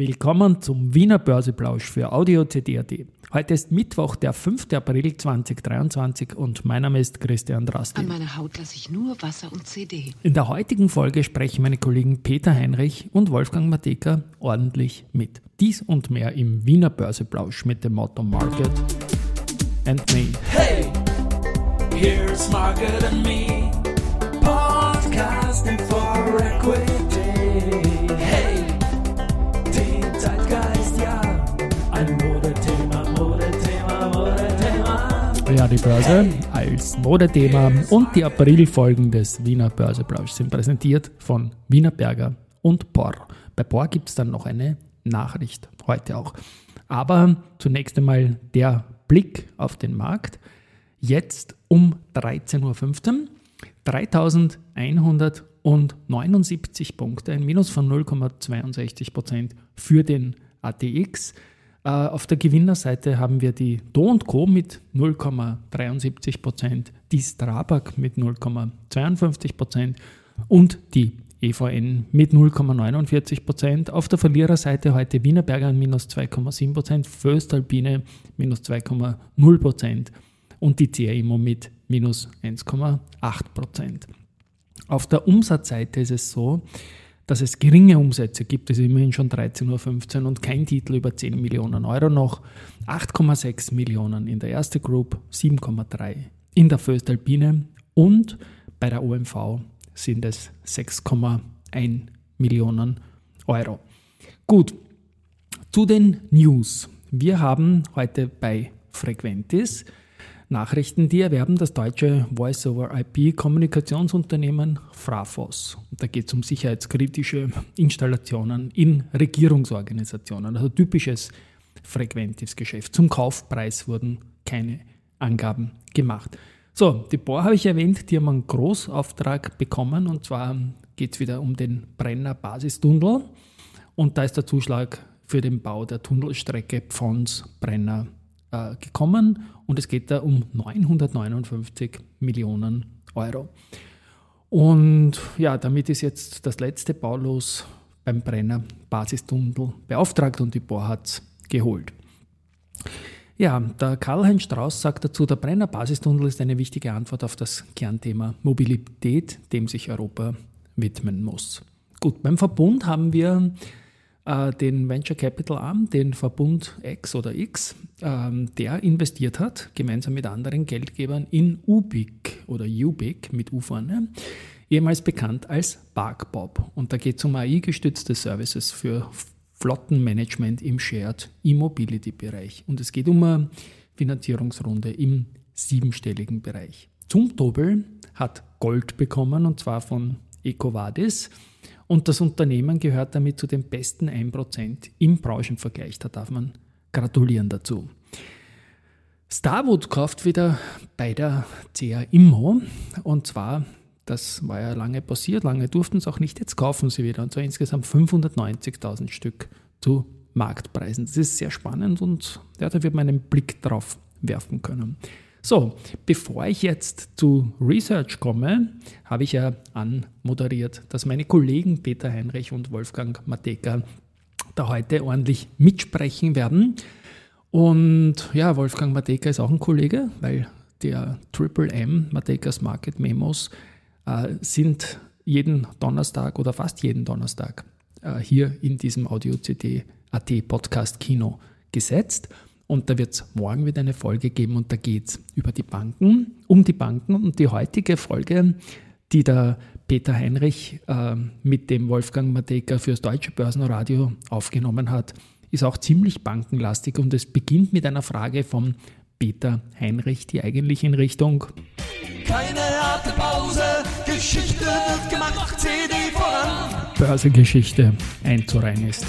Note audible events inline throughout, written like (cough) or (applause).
Willkommen zum Wiener Börseplausch für Audio CD.at. Heute ist Mittwoch, der 5. April 2023 und mein Name ist Christian Drasti. An meiner Haut lasse ich nur Wasser und CD. In der heutigen Folge sprechen meine Kollegen Peter Heinrich und Wolfgang Mateka ordentlich mit. Dies und mehr im Wiener Börseplausch mit dem Motto Market and Me. Hey, here's Market and Me, die Börse als Modethema und die Aprilfolgen des Wiener Börseplausch sind präsentiert von Wiener Berger und Por. Bei Por gibt es dann noch eine Nachricht, heute auch. Aber zunächst einmal der Blick auf den Markt. Jetzt um 13.15 Uhr. 3179 Punkte, ein Minus von 0,62 Prozent für den ATX. Äh, auf der Gewinnerseite haben wir die Do Co. mit 0,73 Prozent, die Strabag mit 0,52 Prozent und die EVN mit 0,49 Prozent. Auf der Verliererseite heute Wienerberger minus 2,7 Prozent, Föstalpine minus 2,0 Prozent und die CRIMO mit minus 1,8 Prozent. Auf der Umsatzseite ist es so, dass es geringe Umsätze gibt, ist immerhin schon 13.15 Uhr und kein Titel über 10 Millionen Euro noch. 8,6 Millionen in der erste Group, 7,3 in der Föstalpine und bei der OMV sind es 6,1 Millionen Euro. Gut, zu den News. Wir haben heute bei Frequentis Nachrichten, die erwerben das deutsche Voice-over-IP-Kommunikationsunternehmen Frafos. Da geht es um sicherheitskritische Installationen in Regierungsorganisationen, also typisches Frequentis-Geschäft. Zum Kaufpreis wurden keine Angaben gemacht. So, die Bohr habe ich erwähnt, die haben einen Großauftrag bekommen und zwar geht es wieder um den Brenner Basistunnel und da ist der Zuschlag für den Bau der Tunnelstrecke Pfons-Brenner äh, gekommen und es geht da um 959 Millionen Euro. Und ja, damit ist jetzt das letzte Baulos beim Brenner Basistunnel beauftragt und die Bohr hat geholt. Ja, der Karl-Heinz Strauß sagt dazu, der Brenner Basistunnel ist eine wichtige Antwort auf das Kernthema Mobilität, dem sich Europa widmen muss. Gut, beim Verbund haben wir den Venture Capital Arm, den Verbund X oder X, ähm, der investiert hat, gemeinsam mit anderen Geldgebern in Ubic oder Ubic mit U vorne, ehemals bekannt als BarkBob. Und da geht es um AI-gestützte Services für Flottenmanagement im Shared E-Mobility-Bereich. Und es geht um eine Finanzierungsrunde im siebenstelligen Bereich. Zum Dobel hat Gold bekommen und zwar von EcoVadis und das Unternehmen gehört damit zu den besten 1% im Branchenvergleich. Da darf man gratulieren dazu. Starwood kauft wieder bei der CA Immo und zwar, das war ja lange passiert, lange durften es auch nicht, jetzt kaufen sie wieder und zwar insgesamt 590.000 Stück zu Marktpreisen. Das ist sehr spannend und ja, da wird man einen Blick drauf werfen können. So, bevor ich jetzt zu Research komme, habe ich ja anmoderiert, dass meine Kollegen Peter Heinrich und Wolfgang Mateka da heute ordentlich mitsprechen werden. Und ja, Wolfgang Mateka ist auch ein Kollege, weil der Triple M, Matekas Market Memos, äh, sind jeden Donnerstag oder fast jeden Donnerstag äh, hier in diesem Audio-CD AT Podcast Kino gesetzt. Und da wird es morgen wieder eine Folge geben und da geht es über die Banken, um die Banken. Und die heutige Folge, die der Peter Heinrich äh, mit dem Wolfgang Mateka fürs Deutsche Börsenradio aufgenommen hat, ist auch ziemlich bankenlastig und es beginnt mit einer Frage von Peter Heinrich, die eigentlich in Richtung Keine harte Pause, Geschichte wird gemacht, CD voran. Börsegeschichte einzureihen ist.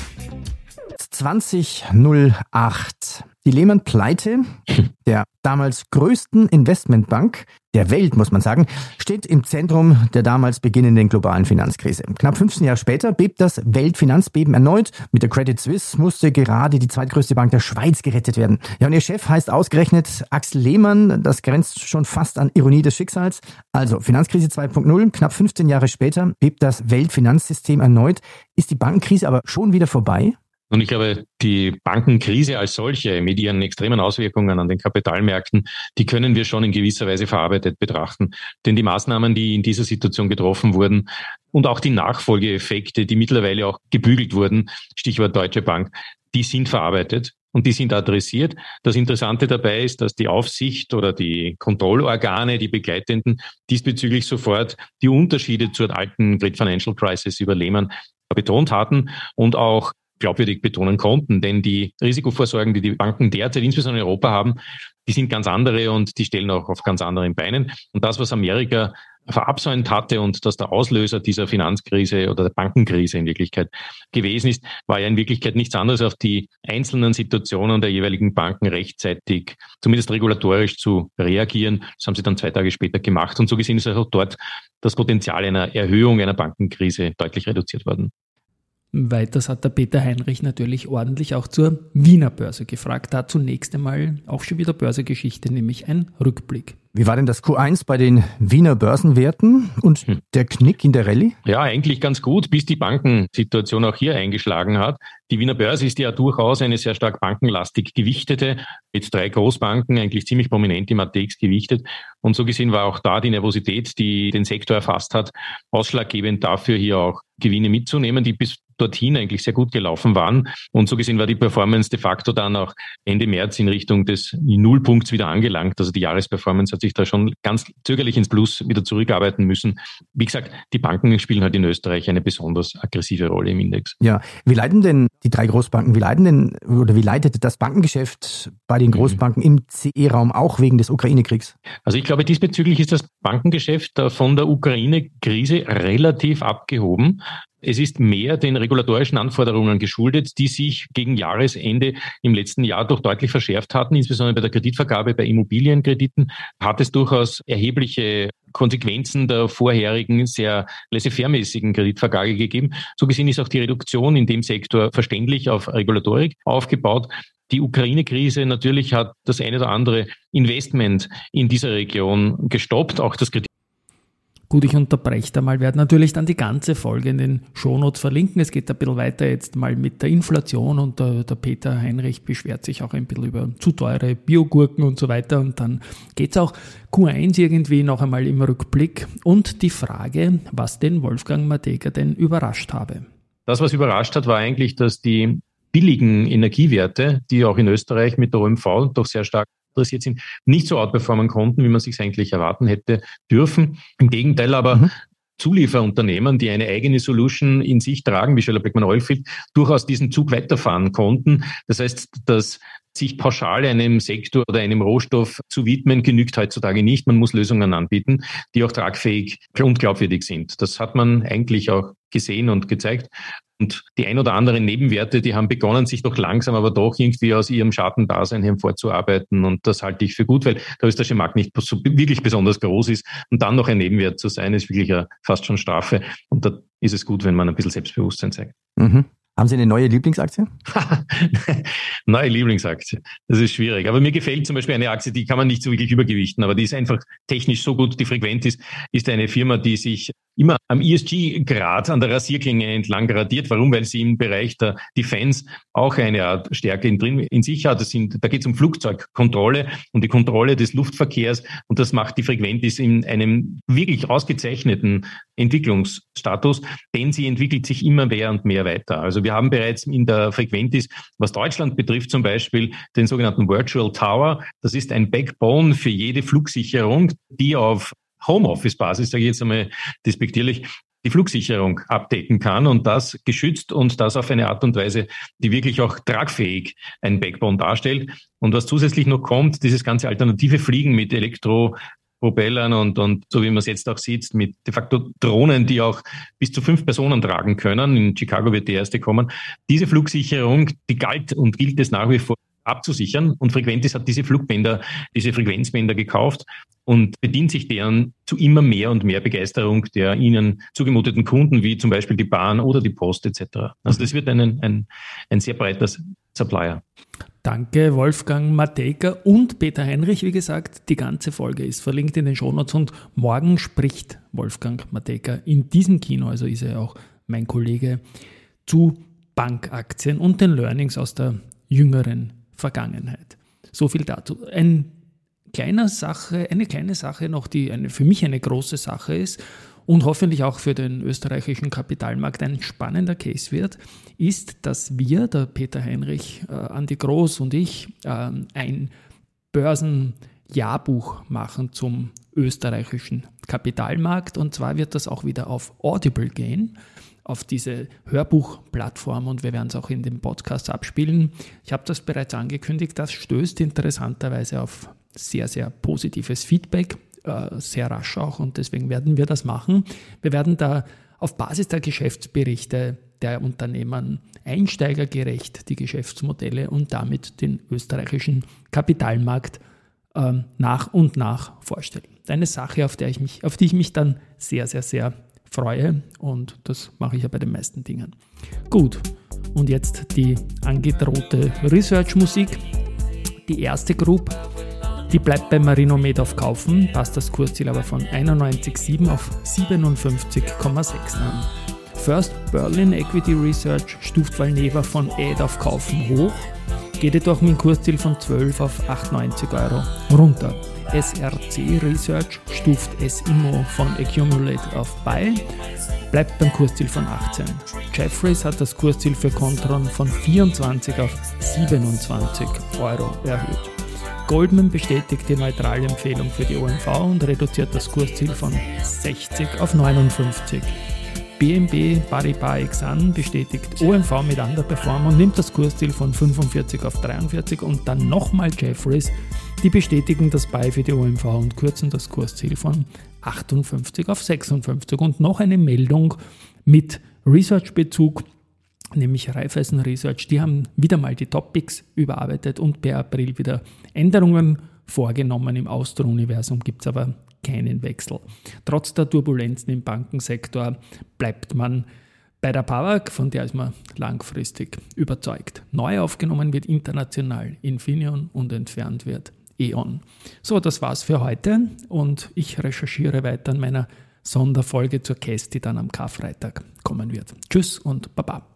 2008. Die Lehman-Pleite (laughs) der damals größten Investmentbank der Welt, muss man sagen, steht im Zentrum der damals beginnenden globalen Finanzkrise. Knapp 15 Jahre später bebt das Weltfinanzbeben erneut. Mit der Credit Suisse musste gerade die zweitgrößte Bank der Schweiz gerettet werden. Ja, und ihr Chef heißt ausgerechnet Axel Lehmann. Das grenzt schon fast an Ironie des Schicksals. Also, Finanzkrise 2.0, knapp 15 Jahre später bebt das Weltfinanzsystem erneut. Ist die Bankenkrise aber schon wieder vorbei? Und ich glaube, die Bankenkrise als solche mit ihren extremen Auswirkungen an den Kapitalmärkten, die können wir schon in gewisser Weise verarbeitet betrachten. Denn die Maßnahmen, die in dieser Situation getroffen wurden und auch die Nachfolgeeffekte, die mittlerweile auch gebügelt wurden, Stichwort Deutsche Bank, die sind verarbeitet und die sind adressiert. Das Interessante dabei ist, dass die Aufsicht oder die Kontrollorgane, die Begleitenden diesbezüglich sofort die Unterschiede zur alten Great Financial Crisis über Lehman betont hatten und auch glaubwürdig betonen konnten. Denn die Risikovorsorgen, die die Banken derzeit insbesondere in Europa haben, die sind ganz andere und die stellen auch auf ganz anderen Beinen. Und das, was Amerika verabsäumt hatte und dass der Auslöser dieser Finanzkrise oder der Bankenkrise in Wirklichkeit gewesen ist, war ja in Wirklichkeit nichts anderes auf die einzelnen Situationen der jeweiligen Banken rechtzeitig, zumindest regulatorisch zu reagieren. Das haben sie dann zwei Tage später gemacht und so gesehen ist auch dort das Potenzial einer Erhöhung einer Bankenkrise deutlich reduziert worden. Weiters hat der Peter Heinrich natürlich ordentlich auch zur Wiener Börse gefragt. Da zunächst einmal auch schon wieder Börsegeschichte, nämlich ein Rückblick. Wie war denn das Q1 bei den Wiener Börsenwerten und hm. der Knick in der Rallye? Ja, eigentlich ganz gut, bis die Bankensituation auch hier eingeschlagen hat. Die Wiener Börse ist ja durchaus eine sehr stark bankenlastig gewichtete, mit drei Großbanken eigentlich ziemlich prominent im ATX gewichtet. Und so gesehen war auch da die Nervosität, die den Sektor erfasst hat, ausschlaggebend dafür, hier auch Gewinne mitzunehmen, die bis dorthin eigentlich sehr gut gelaufen waren. Und so gesehen war die Performance de facto dann auch Ende März in Richtung des Nullpunkts wieder angelangt. Also die Jahresperformance hat sich da schon ganz zögerlich ins Plus wieder zurückarbeiten müssen. Wie gesagt, die Banken spielen halt in Österreich eine besonders aggressive Rolle im Index. Ja, wie leiden denn die drei Großbanken, wie leiden denn oder wie leitet das Bankengeschäft bei den. Großbanken im CE-Raum auch wegen des Ukraine-Kriegs? Also ich glaube, diesbezüglich ist das Bankengeschäft von der Ukraine-Krise relativ abgehoben. Es ist mehr den regulatorischen Anforderungen geschuldet, die sich gegen Jahresende im letzten Jahr doch deutlich verschärft hatten. Insbesondere bei der Kreditvergabe bei Immobilienkrediten hat es durchaus erhebliche Konsequenzen der vorherigen sehr laissez-faire-mäßigen Kreditvergabe gegeben. So gesehen ist auch die Reduktion in dem Sektor verständlich auf Regulatorik aufgebaut. Die Ukraine-Krise natürlich hat das eine oder andere Investment in dieser Region gestoppt. Auch das Kredit Gut, ich unterbreche da mal, werde natürlich dann die ganze Folge in den Shownotes verlinken. Es geht ein bisschen weiter jetzt mal mit der Inflation und der, der Peter Heinrich beschwert sich auch ein bisschen über zu teure Biogurken und so weiter. Und dann geht es auch Q1 irgendwie noch einmal im Rückblick und die Frage, was den Wolfgang Mateka denn überrascht habe. Das, was überrascht hat, war eigentlich, dass die billigen Energiewerte, die auch in Österreich mit der OMV doch sehr stark interessiert sind, nicht so outperformen konnten, wie man sich eigentlich erwarten hätte dürfen. Im Gegenteil aber mhm. Zulieferunternehmen, die eine eigene Solution in sich tragen, wie Scheller Beckmann Oilfield, durchaus diesen Zug weiterfahren konnten. Das heißt, dass sich pauschal einem Sektor oder einem Rohstoff zu widmen, genügt heutzutage nicht. Man muss Lösungen anbieten, die auch tragfähig und glaubwürdig sind. Das hat man eigentlich auch gesehen und gezeigt. Und die ein oder anderen Nebenwerte, die haben begonnen, sich doch langsam, aber doch irgendwie aus ihrem Schattendasein hervorzuarbeiten. Und das halte ich für gut, weil der österreichische Markt nicht so wirklich besonders groß ist. Und dann noch ein Nebenwert zu sein, ist wirklich fast schon Strafe. Und da ist es gut, wenn man ein bisschen Selbstbewusstsein zeigt. Mhm. Haben Sie eine neue Lieblingsaktie? (laughs) neue Lieblingsaktie. Das ist schwierig. Aber mir gefällt zum Beispiel eine Aktie, die kann man nicht so wirklich übergewichten, aber die ist einfach technisch so gut, die frequent ist, ist eine Firma, die sich immer am ESG-Grad an der Rasierklinge entlang gradiert. Warum? Weil sie im Bereich der Defense auch eine Art Stärke in, drin, in sich hat. Das sind, da geht es um Flugzeugkontrolle und die Kontrolle des Luftverkehrs und das macht die Frequentis in einem wirklich ausgezeichneten Entwicklungsstatus, denn sie entwickelt sich immer mehr und mehr weiter. Also wir haben bereits in der Frequentis, was Deutschland betrifft, zum Beispiel den sogenannten Virtual Tower. Das ist ein Backbone für jede Flugsicherung, die auf Homeoffice-Basis, sage ich jetzt einmal despektierlich, die Flugsicherung abdecken kann und das geschützt und das auf eine Art und Weise, die wirklich auch tragfähig ein Backbone darstellt. Und was zusätzlich noch kommt, dieses ganze alternative Fliegen mit Elektropropellern und, und so wie man es jetzt auch sieht, mit de facto Drohnen, die auch bis zu fünf Personen tragen können. In Chicago wird die erste kommen. Diese Flugsicherung, die galt und gilt es nach wie vor abzusichern. Und Frequentis hat diese Flugbänder, diese Frequenzbänder gekauft und bedient sich deren zu immer mehr und mehr Begeisterung der ihnen zugemuteten Kunden, wie zum Beispiel die Bahn oder die Post etc. Also das wird ein, ein, ein sehr breiter Supplier. Danke, Wolfgang Matejka und Peter Heinrich. Wie gesagt, die ganze Folge ist verlinkt in den Shownotes und morgen spricht Wolfgang Matejka in diesem Kino, also ist er auch mein Kollege, zu Bankaktien und den Learnings aus der jüngeren Vergangenheit. So viel dazu. Ein kleiner Sache, eine kleine Sache noch, die eine, für mich eine große Sache ist und hoffentlich auch für den österreichischen Kapitalmarkt ein spannender Case wird, ist, dass wir, der Peter Heinrich, äh, Andi Groß und ich, äh, ein Börsenjahrbuch machen zum österreichischen Kapitalmarkt. Und zwar wird das auch wieder auf Audible gehen, auf diese Hörbuchplattform und wir werden es auch in dem Podcast abspielen. Ich habe das bereits angekündigt, das stößt interessanterweise auf sehr, sehr positives Feedback, äh, sehr rasch auch und deswegen werden wir das machen. Wir werden da auf Basis der Geschäftsberichte der Unternehmen einsteigergerecht die Geschäftsmodelle und damit den österreichischen Kapitalmarkt ähm, nach und nach vorstellen. Eine Sache, auf, der ich mich, auf die ich mich dann sehr, sehr, sehr freue und das mache ich ja bei den meisten Dingen. Gut, und jetzt die angedrohte Research-Musik. Die erste Group, die bleibt bei Marinomed auf Kaufen, passt das Kursziel aber von 91,7 auf 57,6 an. First Berlin Equity Research stuft Valneva von Ad auf Kaufen hoch, geht jedoch mit dem Kursziel von 12 auf 98 Euro runter. SRC Research stuft SIMO von Accumulate auf Buy, bleibt beim Kursziel von 18. Jeffries hat das Kursziel für Contron von 24 auf 27 Euro erhöht. Goldman bestätigt die neutrale Empfehlung für die OMV und reduziert das Kursziel von 60 auf 59. BNB Paribas Exan bestätigt OMV mit Underperform und nimmt das Kursziel von 45 auf 43 und dann nochmal Jeffries, die bestätigen das Buy für die OMV und kürzen das Kursziel von 58 auf 56 und noch eine Meldung mit Research-Bezug nämlich Raiffeisen Research, die haben wieder mal die Topics überarbeitet und per April wieder Änderungen vorgenommen. Im Austro-Universum gibt es aber keinen Wechsel. Trotz der Turbulenzen im Bankensektor bleibt man bei der PAWAG, von der ist man langfristig überzeugt. Neu aufgenommen wird international Infineon und entfernt wird E.ON. So, das war's für heute und ich recherchiere weiter an meiner Sonderfolge zur Case, die dann am Karfreitag kommen wird. Tschüss und Baba.